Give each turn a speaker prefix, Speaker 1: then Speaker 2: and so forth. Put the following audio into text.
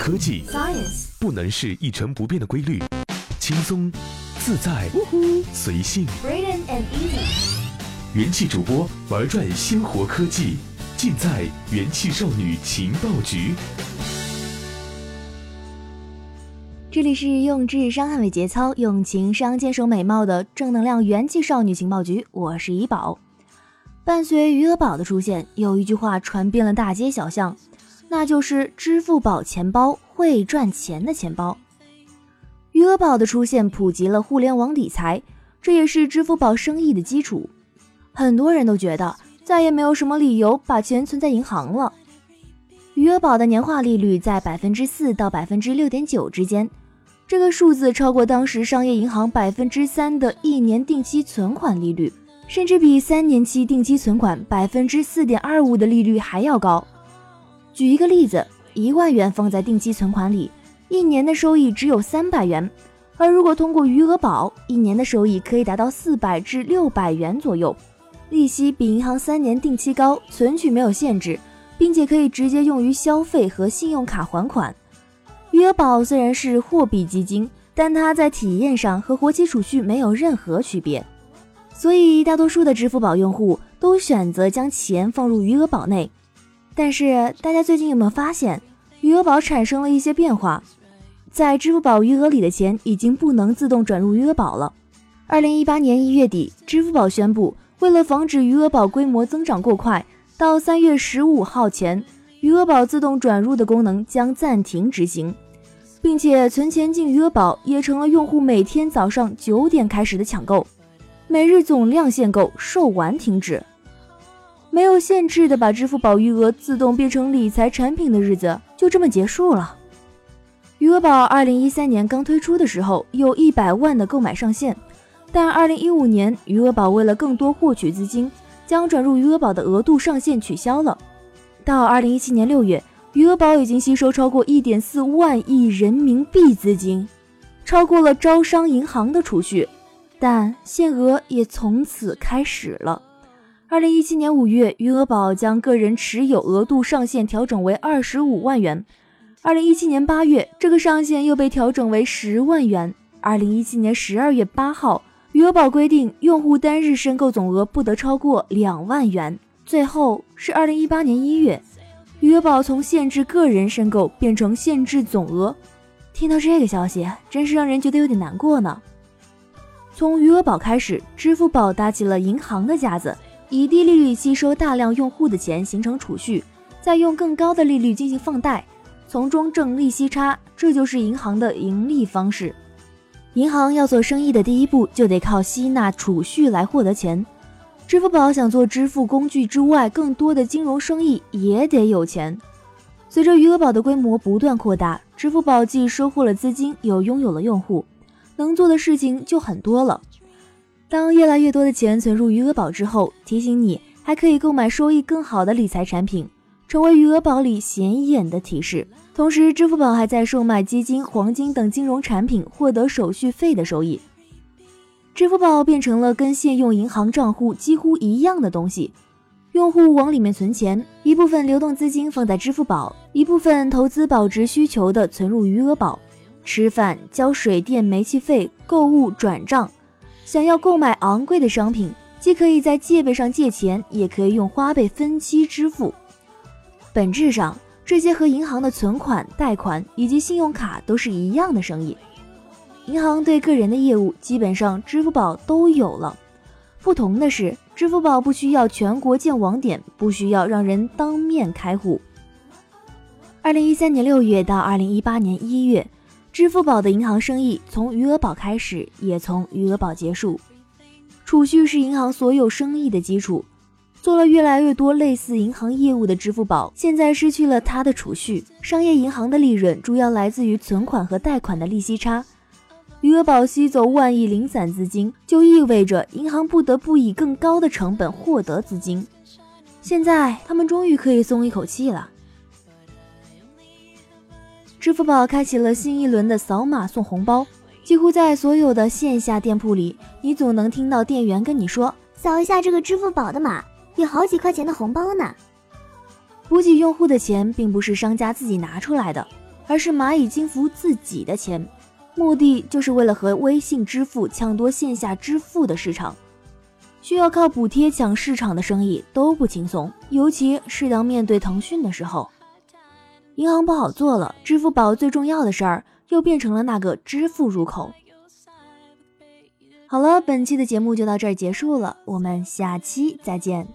Speaker 1: 科技
Speaker 2: Science
Speaker 1: 不能是一成不变的规律，轻松、自在、随性。
Speaker 2: Braden and Easy
Speaker 1: 元气主播玩转鲜活科技，尽在元气少女情报局。
Speaker 3: 这里是用智商捍卫节操，用情商坚守美貌的正能量元气少女情报局，我是怡宝。伴随余额宝的出现，有一句话传遍了大街小巷，那就是支付宝钱包会赚钱的钱包。余额宝的出现普及了互联网理财，这也是支付宝生意的基础。很多人都觉得再也没有什么理由把钱存在银行了。余额宝的年化利率在百分之四到百分之六点九之间，这个数字超过当时商业银行百分之三的一年定期存款利率，甚至比三年期定期存款百分之四点二五的利率还要高。举一个例子，一万元放在定期存款里，一年的收益只有三百元，而如果通过余额宝，一年的收益可以达到四百至六百元左右，利息比银行三年定期高，存取没有限制。并且可以直接用于消费和信用卡还款。余额宝虽然是货币基金，但它在体验上和活期储蓄没有任何区别，所以大多数的支付宝用户都选择将钱放入余额宝内。但是大家最近有没有发现，余额宝产生了一些变化？在支付宝余额里的钱已经不能自动转入余额宝了。二零一八年一月底，支付宝宣布，为了防止余额宝规模增长过快。到三月十五号前，余额宝自动转入的功能将暂停执行，并且存钱进余额宝也成了用户每天早上九点开始的抢购，每日总量限购，售完停止。没有限制的把支付宝余额自动变成理财产品的日子就这么结束了。余额宝二零一三年刚推出的时候有一百万的购买上限，但二零一五年余额宝为了更多获取资金。将转入余额宝的额度上限取消了。到二零一七年六月，余额宝已经吸收超过一点四万亿人民币资金，超过了招商银行的储蓄，但限额也从此开始了。二零一七年五月，余额宝将个人持有额度上限调整为二十五万元。二零一七年八月，这个上限又被调整为十万元。二零一七年十二月八号。余额宝规定，用户单日申购总额不得超过两万元。最后是二零一八年一月，余额宝从限制个人申购变成限制总额。听到这个消息，真是让人觉得有点难过呢。从余额宝开始，支付宝搭起了银行的架子，以低利率吸收大量用户的钱形成储蓄，再用更高的利率进行放贷，从中挣利息差，这就是银行的盈利方式。银行要做生意的第一步，就得靠吸纳储蓄来获得钱。支付宝想做支付工具之外更多的金融生意，也得有钱。随着余额宝的规模不断扩大，支付宝既收获了资金，又拥有了用户，能做的事情就很多了。当越来越多的钱存入余额宝之后，提醒你还可以购买收益更好的理财产品，成为余额宝里显眼的提示。同时，支付宝还在售卖基金、黄金等金融产品，获得手续费的收益。支付宝变成了跟现用银行账户几乎一样的东西，用户往里面存钱，一部分流动资金放在支付宝，一部分投资保值需求的存入余额宝。吃饭、交水电煤气费、购物转账，想要购买昂贵的商品，既可以在借呗上借钱，也可以用花呗分期支付。本质上，这些和银行的存款、贷款以及信用卡都是一样的生意。银行对个人的业务，基本上支付宝都有了。不同的是，支付宝不需要全国建网点，不需要让人当面开户。二零一三年六月到二零一八年一月，支付宝的银行生意从余额宝开始，也从余额宝结束。储蓄是银行所有生意的基础。做了越来越多类似银行业务的支付宝，现在失去了它的储蓄。商业银行的利润主要来自于存款和贷款的利息差。余额宝吸走万亿零散资金，就意味着银行不得不以更高的成本获得资金。现在他们终于可以松一口气了。支付宝开启了新一轮的扫码送红包，几乎在所有的线下店铺里，你总能听到店员跟你说：“
Speaker 4: 扫一下这个支付宝的码。”有好几块钱的红包呢。
Speaker 3: 补给用户的钱并不是商家自己拿出来的，而是蚂蚁金服自己的钱，目的就是为了和微信支付抢夺线下支付的市场。需要靠补贴抢市场的生意都不轻松，尤其是当面对腾讯的时候，银行不好做了，支付宝最重要的事儿又变成了那个支付入口。好了，本期的节目就到这儿结束了，我们下期再见。